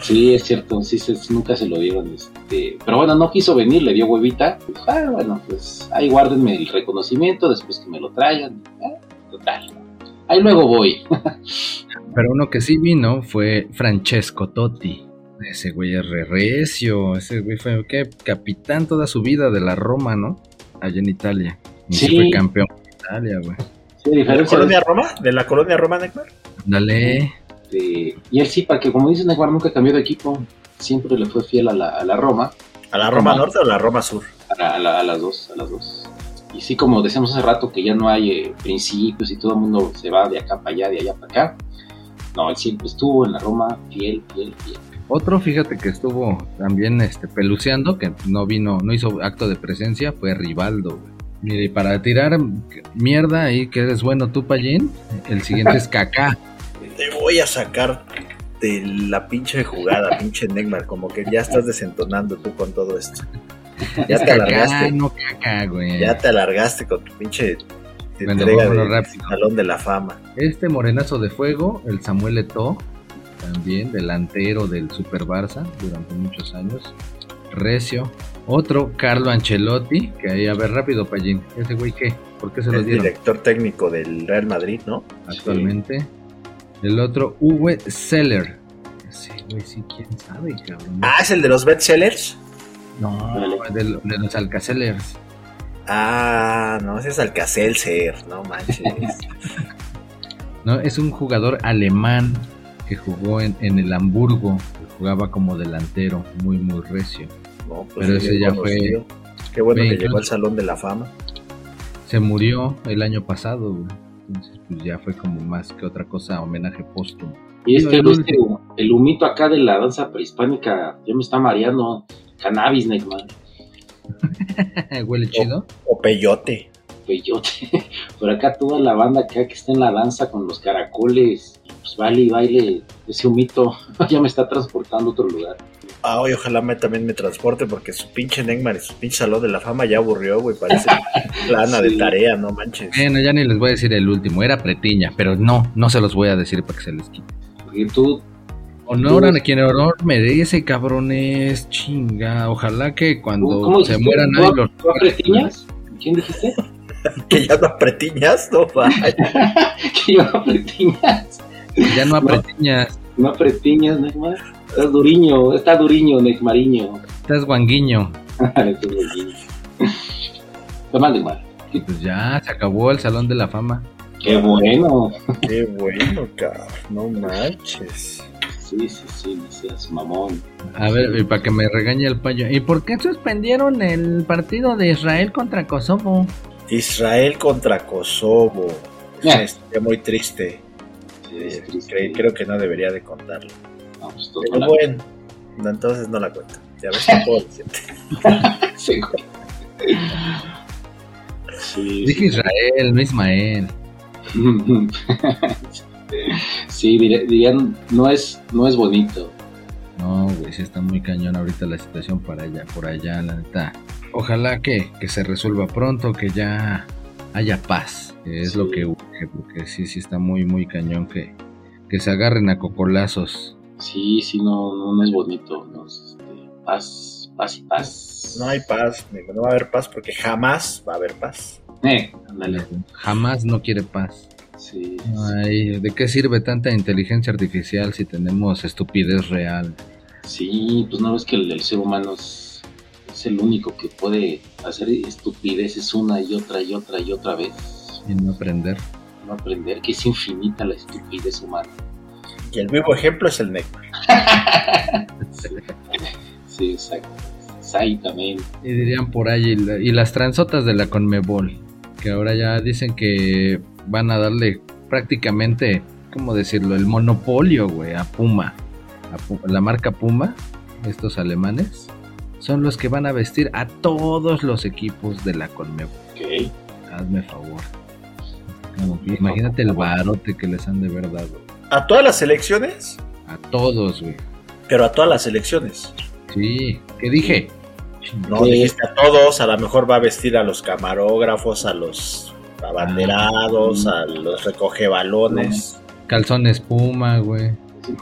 Sí, es cierto, sí, se- nunca se lo dieron. Este, pero bueno, no quiso venir, le dio huevita. Dijo, ah, bueno, pues ahí guárdenme el reconocimiento después que me lo traigan. Ah, total. Ahí luego voy. [LAUGHS] Pero uno que sí vino fue Francesco Totti. Ese güey es re recio. Ese güey fue ¿qué? capitán toda su vida de la Roma, ¿no? Allá en Italia. Y sí fue campeón de Italia, güey. Sí, ¿De la colonia Roma? ¿De la colonia Roma, Neymar? Dale. y él sí, para que como dices, Neymar nunca cambió de equipo. Siempre le fue fiel a la, a la Roma. ¿A la Roma Roma. Norte o a la Roma Sur? a, la- a la- a las dos, a las dos. Y sí, como decíamos hace rato, que ya no hay eh, principios y todo el mundo se va de acá para allá, de allá para acá. No, él siempre estuvo en la Roma, fiel, fiel, fiel. Otro, fíjate que estuvo también este, peluceando, que no vino, no hizo acto de presencia, fue Rivaldo. Mire, y para tirar mierda ahí, que eres bueno tú, Pallín, el siguiente es Kaká. Te voy a sacar de la pinche jugada, pinche Neymar. Como que ya estás desentonando tú con todo esto. Ya te alargaste. no Kaká, güey. Ya te alargaste con tu pinche Bueno, entrega rápido. Salón de la Fama. Este morenazo de fuego, el Samuel Eto'o, también delantero del Super Barça durante muchos años. Recio. Otro, Carlo Ancelotti, que ahí, a ver, rápido, Pallín. ¿Ese güey qué? ¿Por qué se lo dieron director técnico del Real Madrid, ¿no? actualmente? El otro, Uwe Seller. Ese güey sí, quién sabe, cabrón. Ah, es el de los bestsellers. No, de, lo- de los Alcacellers. Ah, no, ese es Alcacelser, no manches. [LAUGHS] No, es un jugador alemán que jugó en, en el Hamburgo. Jugaba como delantero, muy, muy recio. No, pues Pero sí, ese ya fue-. Qué bueno fue que llegó al Salón de la Fama. Se murió el año pasado, güey. Entonces, pues ya fue como más que otra cosa, homenaje póstumo. Y este, No, este, el humito acá de la danza prehispánica, ya me está mareando. Cannabis, Neymar. [LAUGHS] Huele chido. O Peyote. Peyote. [LAUGHS] Por acá toda la banda acá que está en la danza con los caracoles. Pues vale y baile. Ese humito [LAUGHS] ya me está transportando a otro lugar. Ah, oye, ojalá me, también me transporte porque su pinche Neymar y su pinche Salón de la Fama ya aburrió, güey. Parece [LAUGHS] plana de tarea, no manches. Bueno, ya ni les voy a decir el último. Era Pretiña, pero no, no se los voy a decir para que se les quite. Tú Honor a quien honor merece, cabrones. Chinga. Ojalá que cuando ¿Cómo se ¿Tú- ahí los. tú apretiñas? ¿Quién dijiste? [LAUGHS] Que ya no apretiñas, no vaya. que yo apretiñas. Ya no apretiñas. No apretiñas, Neymar. Estás duriño, está duriño, Neymariño. Estás guanguiño. [LAUGHS] Mal, Neymar. Y pues ya, se acabó el Salón de la Fama. Qué bueno. Qué bueno, cabrón. No manches. Sí, sí, sí, no seas mamón. A ver, y para que me regañe el payo. ¿Y por qué suspendieron el partido de Israel contra Kosovo? Israel contra Kosovo. Ya. Estoy muy triste. Sí, es Eh, triste. cre- creo que no debería de contarlo. No, pues, Pero bueno, no, entonces no la cuento. Ya ves que puedo decirte. [LAUGHS] Sí. Sí, Dije Israel, no Ismael. [LAUGHS] sí. Dirían, no es, no es bonito. No, güey, sí está muy cañón ahorita la situación para allá, por allá, la neta. Ojalá que, que se resuelva pronto, que ya haya paz, es Sí. lo que urge, porque sí, sí está muy, muy cañón que, que se agarren a cocolazos. Sí, sí, no, no, no es bonito. No, es, este, paz, paz y paz. No hay paz, no va a haber paz porque jamás va a haber paz. Eh, ándale. Jamás no quiere paz. Sí, Ay, ¿de qué sirve tanta inteligencia artificial si tenemos estupidez real? sí, pues no ves que el, el ser humano es, es el único que puede hacer estupideces una y otra y otra y otra vez. Y no aprender. No aprender que es infinita la estupidez humana. Y el vivo ejemplo es el Neymar. [LAUGHS] Sí, exacto. Exactamente. Y dirían por ahí, y, la- y las transotas de la Conmebol, que ahora ya dicen que van a darle prácticamente, ¿cómo decirlo?, el monopolio, güey, a Puma. A Pu- la marca Puma, estos alemanes, son los que van a vestir a todos los equipos de la Conmebol. Ok. Hazme favor. Imagínate el barote que les han de ver dado. A todas las elecciones, A todos, güey. pero a todas las elecciones. Sí, ¿qué dije? No Sí. dijiste a todos, a lo mejor va a vestir a los camarógrafos, a los abanderados, a los recogebalones. Calzones Puma, güey.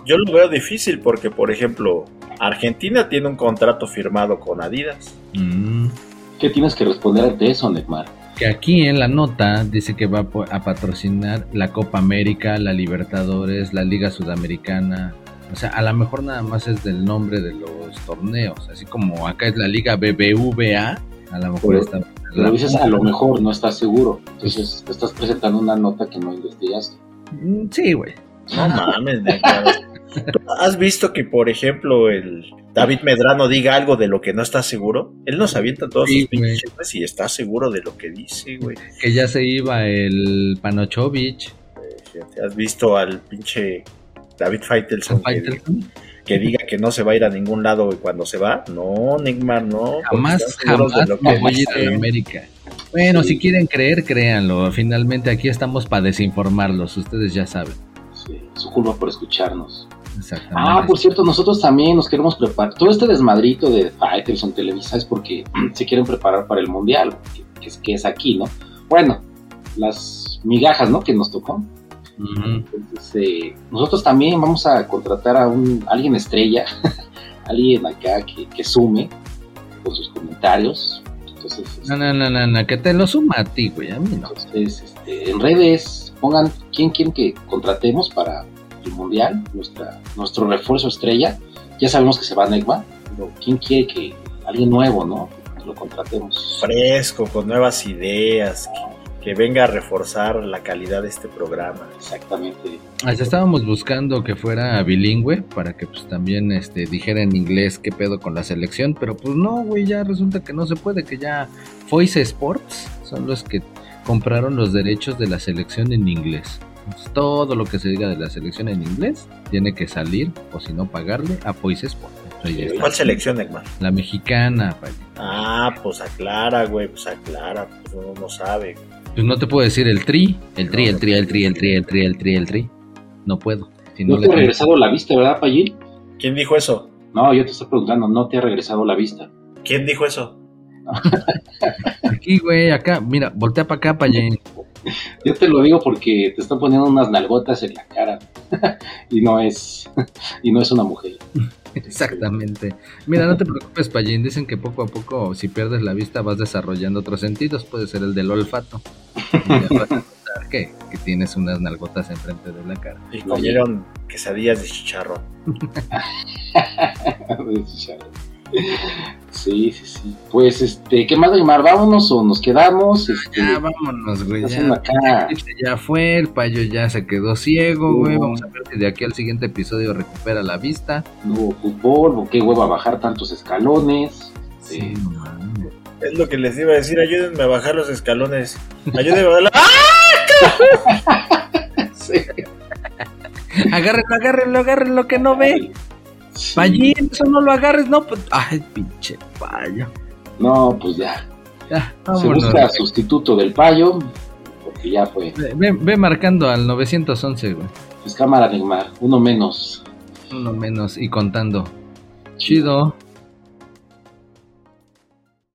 Yo lo veo difícil porque, por ejemplo, Argentina tiene un contrato firmado con Adidas. Mm. ¿Qué tienes que responder ante eso, Neymar? Que aquí en la nota dice que va a patrocinar la Copa América, la Libertadores, la Liga Sudamericana. O sea, a lo mejor nada más es del nombre de los torneos, así como acá es la Liga BBVA, a lo mejor Pero- está Pero dices a lo mejor, no estás seguro. Entonces te estás presentando una nota que no investigaste. Mm, Sí, güey. No mames, neta. ¿Tú ¿Has visto que, por ejemplo, el David Medrano diga algo de lo que no está seguro? Él nos avienta todos Sí, sus pinches güey. y está seguro de lo que dice, güey. Que ya se iba el Panochovich, ¿Has visto al pinche David Faitelson que, Faitelson. que diga que no se va a ir a ningún lado y cuando se va? No, Neymar, no. Jamás, de jamás lo que voy a ir a América. Bueno, Sí. si quieren creer, créanlo. Finalmente aquí estamos para desinformarlos, ustedes ya saben. Sí, su culpa por escucharnos. Exactamente. Ah, por cierto, nosotros también nos queremos preparar. Todo este desmadrito de Faitelson Televisa es porque [CLEARS THROAT] se quieren preparar para el Mundial, que, es, que es aquí, ¿no? Bueno, las migajas, ¿no? Que nos tocó. Entonces, eh, nosotros también vamos a contratar a un alguien estrella, [LAUGHS] alguien acá que, que sume con sus comentarios. Entonces, No, no, no, no, no, que te lo suma a ti, güey, a mí no. Entonces, este, en redes, pongan quién quieren que contratemos para el mundial, nuestra, nuestro refuerzo estrella. Ya sabemos que se va Neymar, pero quién quiere que alguien nuevo, ¿no? Que lo contratemos. Fresco, con nuevas ideas, que, que venga a reforzar la calidad de este programa. Exactamente. Hasta estábamos buscando que fuera bilingüe para que pues también este dijera en inglés qué pedo con la selección, pero pues no, güey, ya resulta que no se puede, que ya Voice Sports son los que compraron los derechos de la selección en inglés. Entonces, todo lo que se diga de la selección en inglés tiene que salir o si no pagarle a Voice Sports. Ahí está. ¿Cuál selección, Neymar? La mexicana, vaya. Ah, pues aclara, güey, pues aclara, pues uno no sabe. Pues no te puedo decir el tri, el tri, el tri, el tri, el tri, el tri, el tri, el tri. No puedo. Si No no te ha regresado la vista, ¿verdad, Payil? ¿Quién dijo eso? No, yo te estoy preguntando, no te ha regresado la vista. ¿Quién dijo eso? [LAUGHS] Aquí, güey, acá, mira, voltea para acá, Payén. Yo te lo digo porque te están poniendo unas nalgotas en la cara [LAUGHS] y no es [LAUGHS] y no es una mujer. Exactamente. Mira, no te preocupes, Payín. Dicen que poco a poco, si pierdes la vista, vas desarrollando otros sentidos. Puede ser el del olfato. [LAUGHS] Y ya vas a notar que, tienes unas nalgotas enfrente de la cara. Y comieron quesadillas de chicharrón. Sí, sí, sí. Pues, este, ¿qué más, Neymar? ¿Vámonos o nos quedamos? Este, Ya, vámonos, güey. Ya, haciendo acá. ya fue, el payo ya se quedó ciego, güey. Uh. Vamos a ver si de aquí al siguiente episodio recupera la vista. No hubo fútbol, o qué hueva bajar tantos escalones. Sí, Sí. no mames. Es lo que les iba a decir, ayúdenme a bajar los escalones. Ayúdenme a bajar la... [LAUGHS] [LAUGHS] Sí. Agárrenlo, agárrenlo, agárrenlo, que no ve. Sí. Payín, eso no lo agarres, no. Pues, ay, pinche payo. No, pues ya. Ya, Se busca sustituto del payo, porque ya fue. Ve, ve- ve marcando al 911, güey. Pues cámara, Neymar, uno menos. Uno menos y contando. Chido.